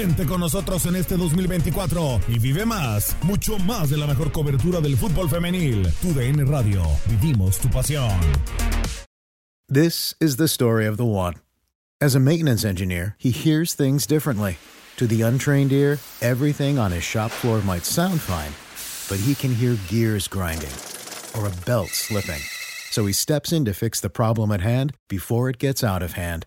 Mantente con nosotros en este 2024 y vive más, mucho más de la mejor cobertura del fútbol femenil. Tu DN Radio, vivimos tu pasión. This is the story of the one. As a maintenance engineer, he hears things differently. To the untrained ear, everything on his shop floor might sound fine, but he can hear gears grinding or a belt slipping. So he steps in to fix the problem at hand before it gets out of hand.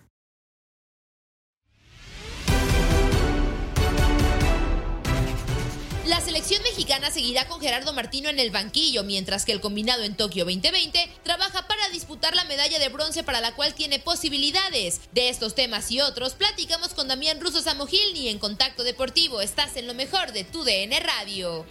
Mexicana seguirá con Gerardo Martino en el banquillo, mientras que el combinado en Tokio 2020 trabaja para disputar la medalla de bronce para la cual tiene posibilidades. De estos temas y otros platicamos con Damián Russo Samogilni en Contacto Deportivo. Estás en lo mejor de tu DN Radio.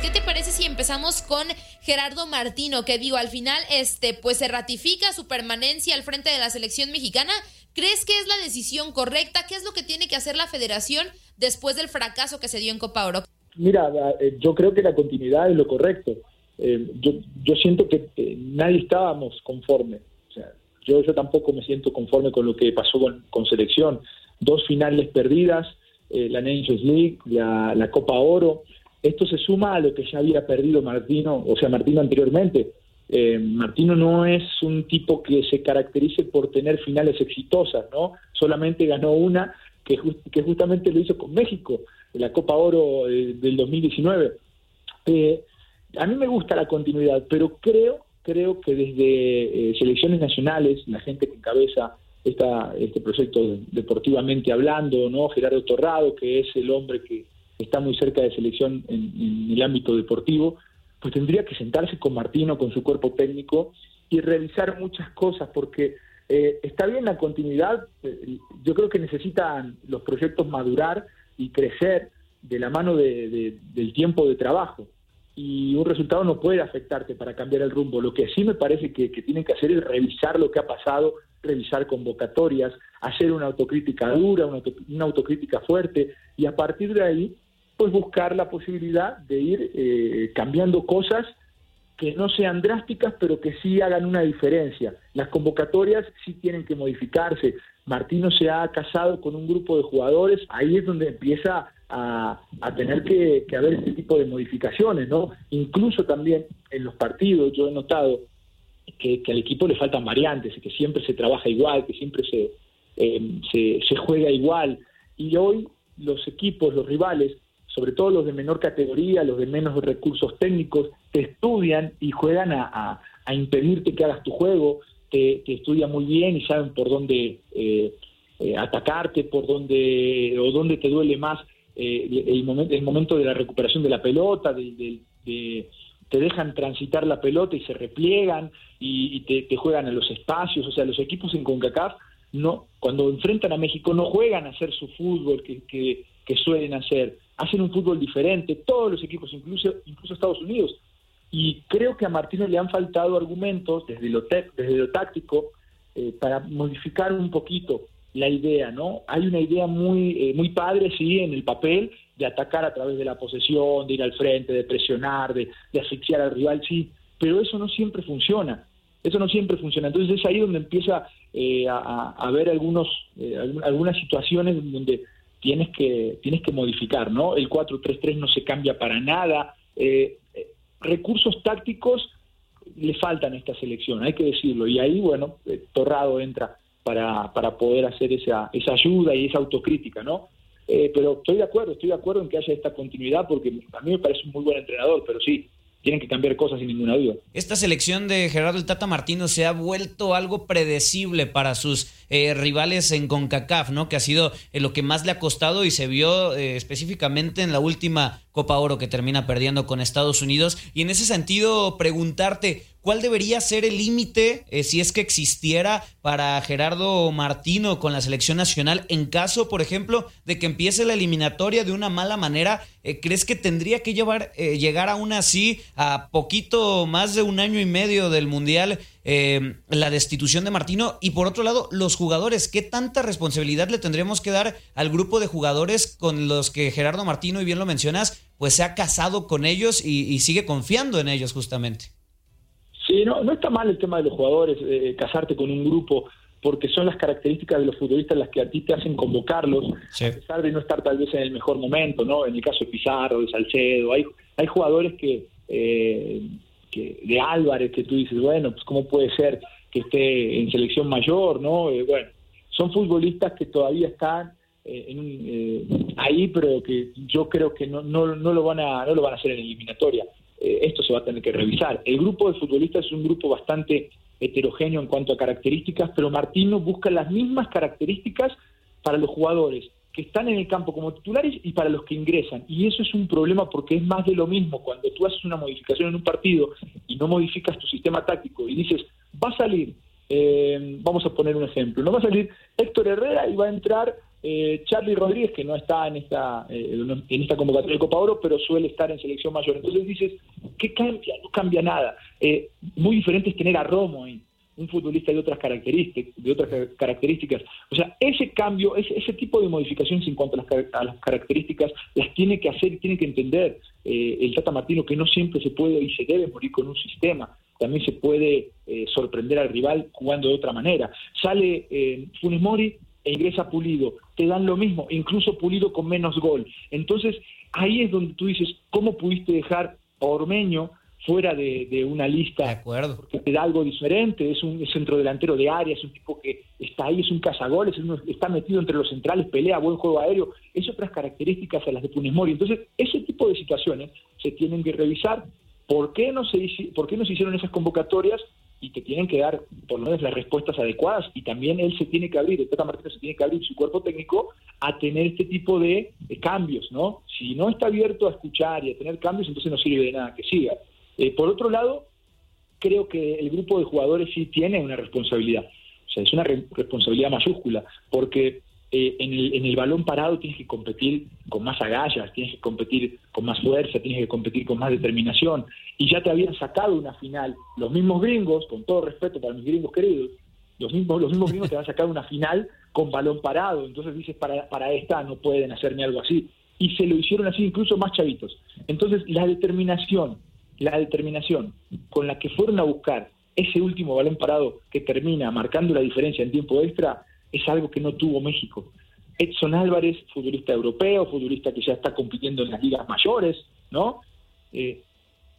¿Qué te parece si empezamos con Gerardo Martino? Que digo, al final, este, pues se ratifica su permanencia al frente de la selección mexicana. ¿Crees que es la decisión correcta? ¿Qué es lo que tiene que hacer la federación después del fracaso que se dio en Copa Oro? Mira, eh, yo creo que la continuidad es lo correcto. Eh, yo, siento que eh, nadie estábamos conforme. O sea, yo, yo tampoco me siento conforme con lo que pasó con, con selección. Dos finales perdidas, la Nations League, la, la Copa Oro. Esto se suma a lo que ya había perdido Martino, o sea, Martino anteriormente. Eh, Martino no es un tipo que se caracterice por tener finales exitosas, ¿no? Solamente ganó una que, que justamente lo hizo con México, la Copa Oro eh, del 2019. Eh, a mí me gusta la continuidad, pero creo, creo que desde selecciones nacionales, la gente que encabeza esta, este proyecto deportivamente hablando, ¿no? Gerardo Torrado, que es el hombre que está muy cerca de selección en, en el ámbito deportivo, pues tendría que sentarse con Martino, con su cuerpo técnico y revisar muchas cosas, porque eh, está bien la continuidad, eh, yo creo que necesitan los proyectos madurar y crecer de la mano de, de, del tiempo de trabajo. Y un resultado no puede afectarte para cambiar el rumbo. Lo que sí me parece que, que tienen que hacer es revisar lo que ha pasado, revisar convocatorias, hacer una autocrítica dura, una, una autocrítica fuerte, y a partir de ahí pues buscar la posibilidad de ir eh, cambiando cosas que no sean drásticas, pero que sí hagan una diferencia. Las convocatorias sí tienen que modificarse. Martino se ha casado con un grupo de jugadores, ahí es donde empieza a, a tener que, haber este tipo de modificaciones, ¿no? Incluso también en los partidos yo he notado que, que al equipo le faltan variantes, que siempre se trabaja igual, que siempre se, eh, se, se juega igual. Y hoy los equipos, los rivales, sobre todo los de menor categoría, los de menos recursos técnicos, te estudian y juegan a, impedirte que hagas tu juego, te, estudian muy bien y saben por dónde eh, eh, atacarte, por dónde o dónde te duele más eh, el, momento, el momento de la recuperación de la pelota, de, de, te dejan transitar la pelota y se repliegan y, te, juegan a los espacios, o sea, los equipos en CONCACAF no, cuando enfrentan a México no juegan a hacer su fútbol que suelen hacer, hacen un fútbol diferente, todos los equipos, incluso, incluso Estados Unidos. Y creo que a Martino le han faltado argumentos desde lo, desde lo táctico eh, para modificar un poquito la idea, ¿no? Hay una idea muy, eh, muy padre, sí, en el papel, de atacar a través de la posesión, de ir al frente, de presionar, de, asfixiar al rival, sí, pero eso no siempre funciona. Eso no siempre funciona. Entonces es ahí donde empieza eh, a, haber algunos, algunas situaciones donde tienes que, tienes que modificar, ¿no? El 4-3-3 no se cambia para nada. recursos tácticos le faltan a esta selección, hay que decirlo. Y ahí, bueno, eh, Torrado entra para, para poder hacer esa, esa ayuda y esa autocrítica, ¿no? Eh, pero estoy de acuerdo, estoy de acuerdo en que haya esta continuidad porque a mí me parece un muy buen entrenador, pero sí, tienen que cambiar cosas sin ninguna duda. Esta selección de Gerardo el Tata Martino se ha vuelto algo predecible para sus eh, rivales en CONCACAF, ¿no? Que ha sido eh, lo que más le ha costado y se vio eh, específicamente en la última Copa Oro que termina perdiendo con Estados Unidos. Y en ese sentido, preguntarte, ¿cuál debería ser el límite, si es que existiera, para Gerardo Martino con la selección nacional en caso, por ejemplo, de que empiece la eliminatoria de una mala manera? ¿Crees que tendría que llevar, llegar aún así a poquito más de un año y medio del Mundial? eh, la destitución de Martino y por otro lado los jugadores, ¿qué tanta responsabilidad le tendremos que dar al grupo de jugadores con los que Gerardo Martino, y bien lo mencionas, pues se ha casado con ellos y, sigue confiando en ellos justamente? Sí, no, no está mal el tema de los jugadores, eh, casarte con un grupo, porque son las características de los futbolistas las que a ti te hacen convocarlos, a pesar de no estar tal vez en el mejor momento, ¿no? En el caso de Pizarro, de Salcedo, hay, hay jugadores que eh, que, de Álvarez, que tú dices, bueno, pues cómo puede ser que esté en selección mayor, ¿no? Eh, bueno, son futbolistas que todavía están eh, en eh, ahí, pero que yo creo que no, no, no, lo van a, no lo van a hacer en eliminatoria. Esto se va a tener que revisar. El grupo de futbolistas es un grupo bastante heterogéneo en cuanto a características, pero Martino busca las mismas características para los jugadores que están en el campo como titulares y para los que ingresan. Y eso es un problema porque es más de lo mismo. Cuando tú haces una modificación en un partido y no modificas tu sistema táctico y dices, va a salir, eh, vamos a poner un ejemplo, no va a salir Héctor Herrera y va a entrar eh, Charlie Rodríguez, que no está en esta, eh, en esta convocatoria de Copa Oro, pero suele estar en selección mayor. Entonces dices, ¿qué cambia? No cambia nada. muy diferente es tener a Romo ahí un futbolista de otras características, de otras características. O sea, ese cambio, ese, ese tipo de modificaciones en cuanto a las, características, las tiene que hacer y tiene que entender eh, el Tata Martino que no siempre se puede y se debe morir con un sistema. También se puede eh, sorprender al rival jugando de otra manera. Sale eh, Mori e ingresa Pulido. Te dan lo mismo, incluso Pulido con menos gol. Entonces, ahí es donde tú dices, ¿cómo pudiste dejar a Ormeño fuera de, una lista de acuerdo. porque te da algo diferente, es un centro delantero de área, es un tipo que está ahí, es un cazagoles, está metido entre los centrales, pelea, buen juego aéreo, es otras características a las de Funes Mori. Entonces, ese tipo de situaciones se tienen que revisar, ¿por qué no se, por qué no se hicieron esas convocatorias? Y que tienen que dar por lo menos las respuestas adecuadas y también él se tiene que abrir, el Tata Martínez se tiene que abrir su cuerpo técnico a tener este tipo de, cambios, ¿no? Si no está abierto a escuchar y a tener cambios, entonces no sirve de nada que siga. Eh, por otro lado, creo que el grupo de jugadores sí tiene una responsabilidad. O sea, es una responsabilidad mayúscula, porque eh, en, el, en, el, balón parado tienes que competir con más agallas, tienes que competir con más fuerza, tienes que competir con más determinación. Y ya te habían sacado una final. Los mismos gringos, con todo respeto para mis gringos queridos, los mismos, los mismos gringos te van a sacar una final con balón parado. Entonces dices, para, para esta no pueden hacerme algo así. Y se lo hicieron así incluso más chavitos. Entonces la determinación, la determinación con la que fueron a buscar ese último balón parado que termina marcando la diferencia en tiempo extra es algo que no tuvo México. Edson Álvarez, futbolista europeo, futbolista que ya está compitiendo en las ligas mayores, ¿no? Eh,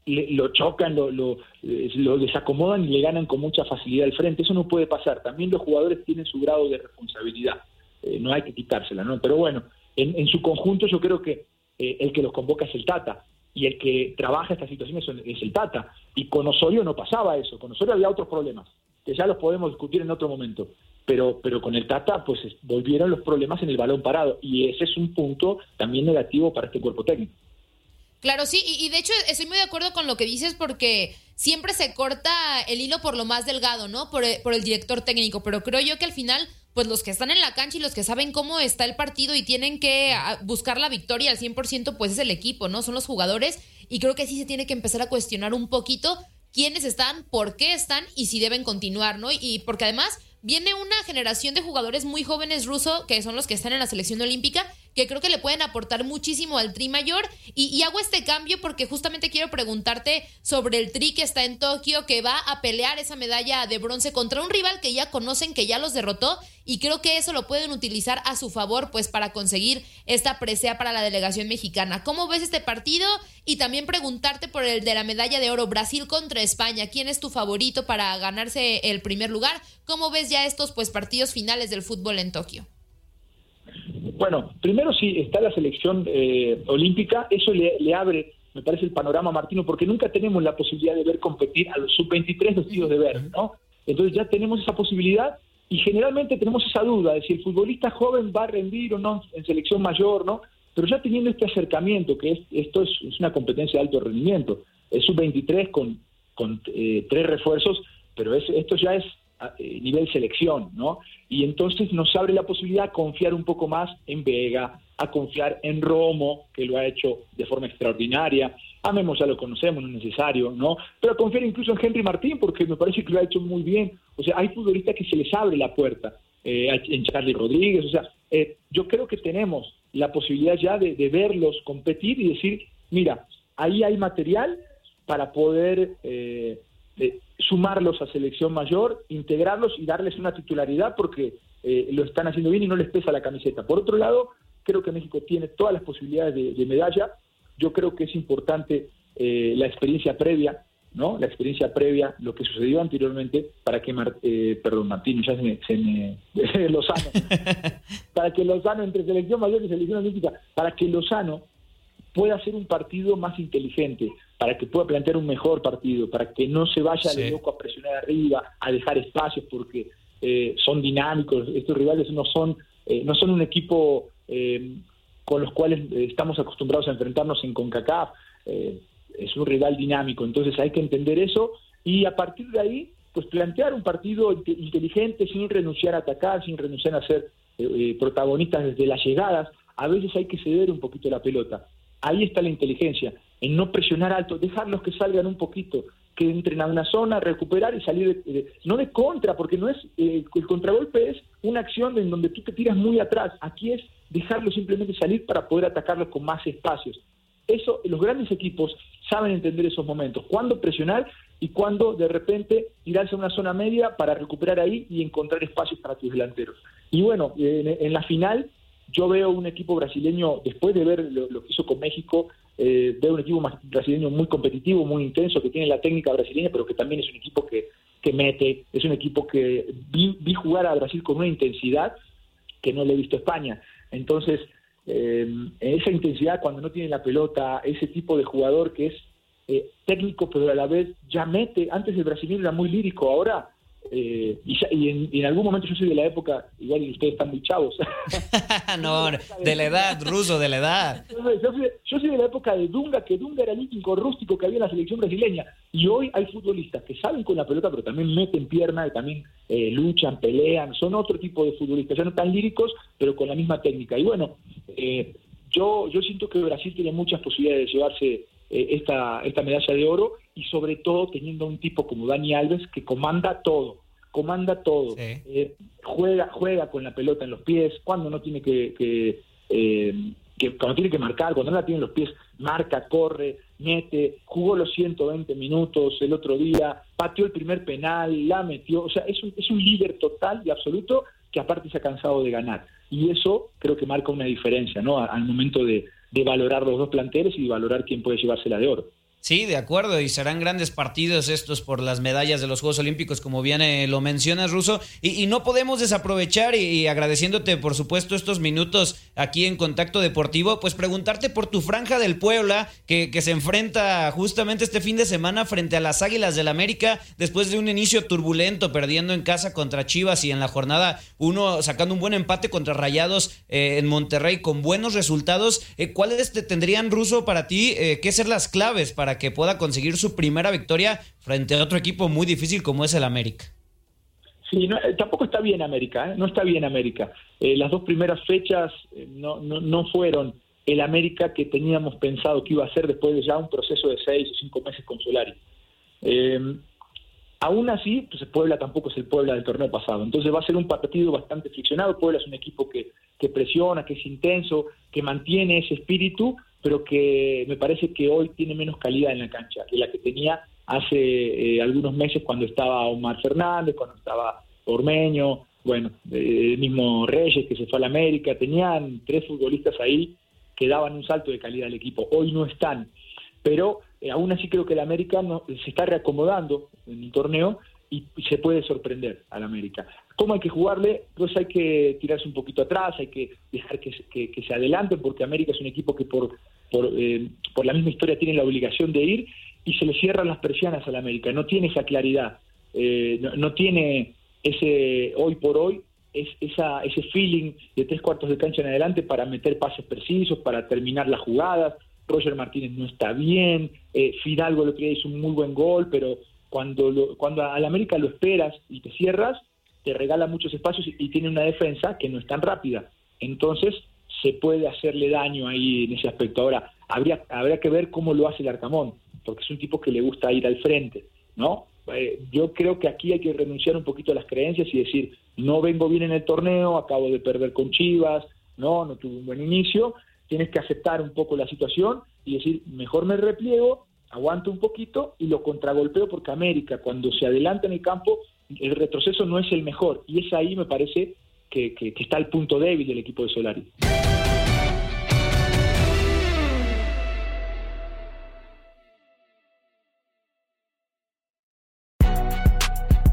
lo chocan, lo, lo, eh, lo, desacomodan y le ganan con mucha facilidad al frente. Eso no puede pasar. También los jugadores tienen su grado de responsabilidad. Eh, no hay que quitársela, ¿no? Pero bueno, en, en su conjunto yo creo que el que los convoca es el Tata y el que trabaja esta situación es el Tata. Y con Osorio no pasaba eso, con Osorio había otros problemas, que ya los podemos discutir en otro momento. Pero, pero con el Tata, pues volvieron los problemas en el balón parado. Y ese es un punto también negativo para este cuerpo técnico. Claro, sí, y, de hecho estoy muy de acuerdo con lo que dices porque siempre se corta el hilo por lo más delgado, ¿no? Por por el director técnico, pero creo yo que al final pues los que están en la cancha y los que saben cómo está el partido y tienen que ah, buscar la victoria al 100%, pues es el equipo, ¿no? Son los jugadores y creo que sí se tiene que empezar a cuestionar un poquito quiénes están, por qué están y si deben continuar, ¿no? Y porque además viene una generación de jugadores muy jóvenes rusos, que son los que están en la selección olímpica, que creo que le pueden aportar muchísimo al Tri mayor. Y, hago este cambio porque justamente quiero preguntarte sobre el Tri que está en Tokio, que va a pelear esa medalla de bronce contra un rival que ya conocen, que ya los derrotó. Y creo que eso lo pueden utilizar a su favor, pues para conseguir esta presea para la delegación mexicana. ¿Cómo ves este partido? Y también preguntarte por el de la medalla de oro, Brasil contra España. ¿Quién es tu favorito para ganarse el primer lugar? ¿Cómo ves ya estos pues partidos finales del fútbol en Tokio? Bueno, primero sí está la selección eh, olímpica, eso le, abre, me parece, el panorama Martino, porque nunca tenemos la posibilidad de ver competir a los sub-23 vestidos de ver, ¿no? Entonces ya tenemos esa posibilidad y generalmente tenemos esa duda de si el futbolista joven va a rendir o no en selección mayor, ¿no? Pero ya teniendo este acercamiento, que es, esto es, una competencia de alto rendimiento, es sub-23 con, con eh, tres refuerzos, pero es, esto ya es nivel selección, ¿no? Y entonces nos abre la posibilidad a confiar un poco más en Vega, a confiar en Romo, que lo ha hecho de forma extraordinaria. A Memo ya lo conocemos, no es necesario, ¿no? Pero a confiar incluso en Henry Martín, porque me parece que lo ha hecho muy bien. O sea, hay futbolistas que se les abre la puerta, eh, en Charlie Rodríguez, o sea, eh, yo creo que tenemos la posibilidad ya de, verlos competir y decir, mira, ahí hay material para poder sumarlos a selección mayor, integrarlos y darles una titularidad porque eh, lo están haciendo bien y no les pesa la camiseta. Por otro lado, creo que México tiene todas las posibilidades de, medalla. Yo creo que es importante eh, la experiencia previa, ¿no? La experiencia previa, lo que sucedió anteriormente, para que, eh, perdón, Martín, ya se me, se me Lozano, para que Lozano, entre selección mayor y selección olímpica, para que Lozano pueda hacer un partido más inteligente, para que pueda plantear un mejor partido, para que no se vaya de loco a presionar arriba, a dejar espacios, porque eh, son dinámicos, estos rivales no son, eh, no son un equipo eh, con los cuales estamos acostumbrados a enfrentarnos en CONCACAF, es un rival dinámico, entonces hay que entender eso y a partir de ahí, pues plantear un partido inteligente sin renunciar a atacar, sin renunciar a ser protagonistas desde las llegadas, a veces hay que ceder un poquito la pelota. Ahí está la inteligencia, en no presionar alto, dejarlos que salgan un poquito, que entren a una zona, recuperar y salir, no de contra, porque no es eh, el contragolpe es una acción en donde tú te tiras muy atrás. Aquí es dejarlos simplemente salir para poder atacarlos con más espacios. Eso, los grandes equipos saben entender esos momentos, cuándo presionar y cuándo de repente tirarse a una zona media para recuperar ahí y encontrar espacios para tus delanteros. Y bueno, en la final yo veo un equipo brasileño, después de ver lo, que hizo con México, eh, veo un equipo brasileño muy competitivo, muy intenso, que tiene la técnica brasileña, pero que también es un equipo que, que mete, es un equipo que vi, jugar a Brasil con una intensidad que no le he visto a España. Entonces, eh, esa intensidad cuando no tiene la pelota, ese tipo de jugador que es eh, técnico, pero a la vez ya mete, antes el brasileño era muy lírico, ahora eh, y, en, algún momento yo soy de la época, igual ustedes están muy chavos. no, de la edad, ruso, de la edad. Yo soy, de la época de Dunga, que Dunga era el único rústico que había en la selección brasileña. Y hoy hay futbolistas que saben con la pelota, pero también meten pierna, y también eh, luchan, pelean. Son otro tipo de futbolistas, ya no tan líricos, pero con la misma técnica. Y bueno, eh, yo, yo siento que Brasil tiene muchas posibilidades de llevarse esta, esta medalla de oro y sobre todo teniendo un tipo como Dani Alves que comanda todo, comanda todo, eh, juega, juega con la pelota en los pies, cuando no tiene que, eh, que, cuando tiene que marcar, cuando no la tiene en los pies, marca, corre, mete, jugó los 120 minutos el otro día, pateó el primer penal, la metió, o sea, es un, es un líder total y absoluto que aparte se ha cansado de ganar. Y eso creo que marca una diferencia, ¿no? Al momento de, de valorar los dos planteles y de valorar quién puede llevársela de oro. Sí, de acuerdo, y serán grandes partidos estos por las medallas de los Juegos Olímpicos, como bien eh, lo mencionas, Ruso, y, no podemos desaprovechar, y, agradeciéndote, por supuesto, estos minutos aquí en Contacto Deportivo, pues preguntarte por tu franja del Puebla, que, que se enfrenta justamente este fin de semana frente a las Águilas del América, después de un inicio turbulento, perdiendo en casa contra Chivas y en la jornada uno sacando un buen empate contra Rayados eh, en Monterrey con buenos resultados. Eh, ¿Cuáles te tendrían, Ruso, para ti, qué ser las claves para que pueda conseguir su primera victoria frente a otro equipo muy difícil como es el América. Sí, eh, tampoco está bien América, ¿eh? no está bien América. Eh, las dos primeras fechas no, no, fueron el América que teníamos pensado que iba a ser después de ya un proceso de seis o cinco meses con Solari. Eh, aún así, pues Puebla tampoco es el Puebla del torneo pasado, entonces va a ser un partido bastante friccionado. Puebla es un equipo que, que presiona, que es intenso, que mantiene ese espíritu, pero que me parece que hoy tiene menos calidad en la cancha de la que tenía hace eh, algunos meses cuando estaba Omar Fernández, cuando estaba Ormeño, bueno, el mismo Reyes que se fue a la América, tenían tres futbolistas ahí que daban un salto de calidad al equipo. Hoy no están, pero eh, aún así creo que el América no, se está reacomodando en el torneo y se puede sorprender al América. ¿Cómo hay que jugarle? Pues hay que tirarse un poquito atrás, hay que dejar que, que, se adelante, porque América es un equipo que por, por, eh, por la misma historia tiene la obligación de ir y se le cierran las persianas al América, no tiene esa claridad, eh, no, no, tiene ese hoy por hoy es, ese feeling de tres cuartos de cancha en adelante para meter pases precisos, para terminar las jugadas. Roger Martínez no está bien, eh, Fidalgo lo que hizo un muy buen gol, pero cuando, lo, cuando al América lo esperas y te cierras, te regala muchos espacios y, y tiene una defensa que no es tan rápida. Entonces se puede hacerle daño ahí en ese aspecto. Ahora, habría, habría que ver cómo lo hace el Arcamón, porque es un tipo que le gusta ir al frente, ¿no? Eh, yo creo que aquí hay que renunciar un poquito a las creencias y decir, no vengo bien en el torneo, acabo de perder con Chivas, no, no tuve un buen inicio, tienes que aceptar un poco la situación y decir, mejor me repliego, aguanto un poquito y lo contragolpeo porque América cuando se adelanta en el campo, el retroceso no es el mejor y es ahí me parece que, que está el punto débil del equipo de Solari.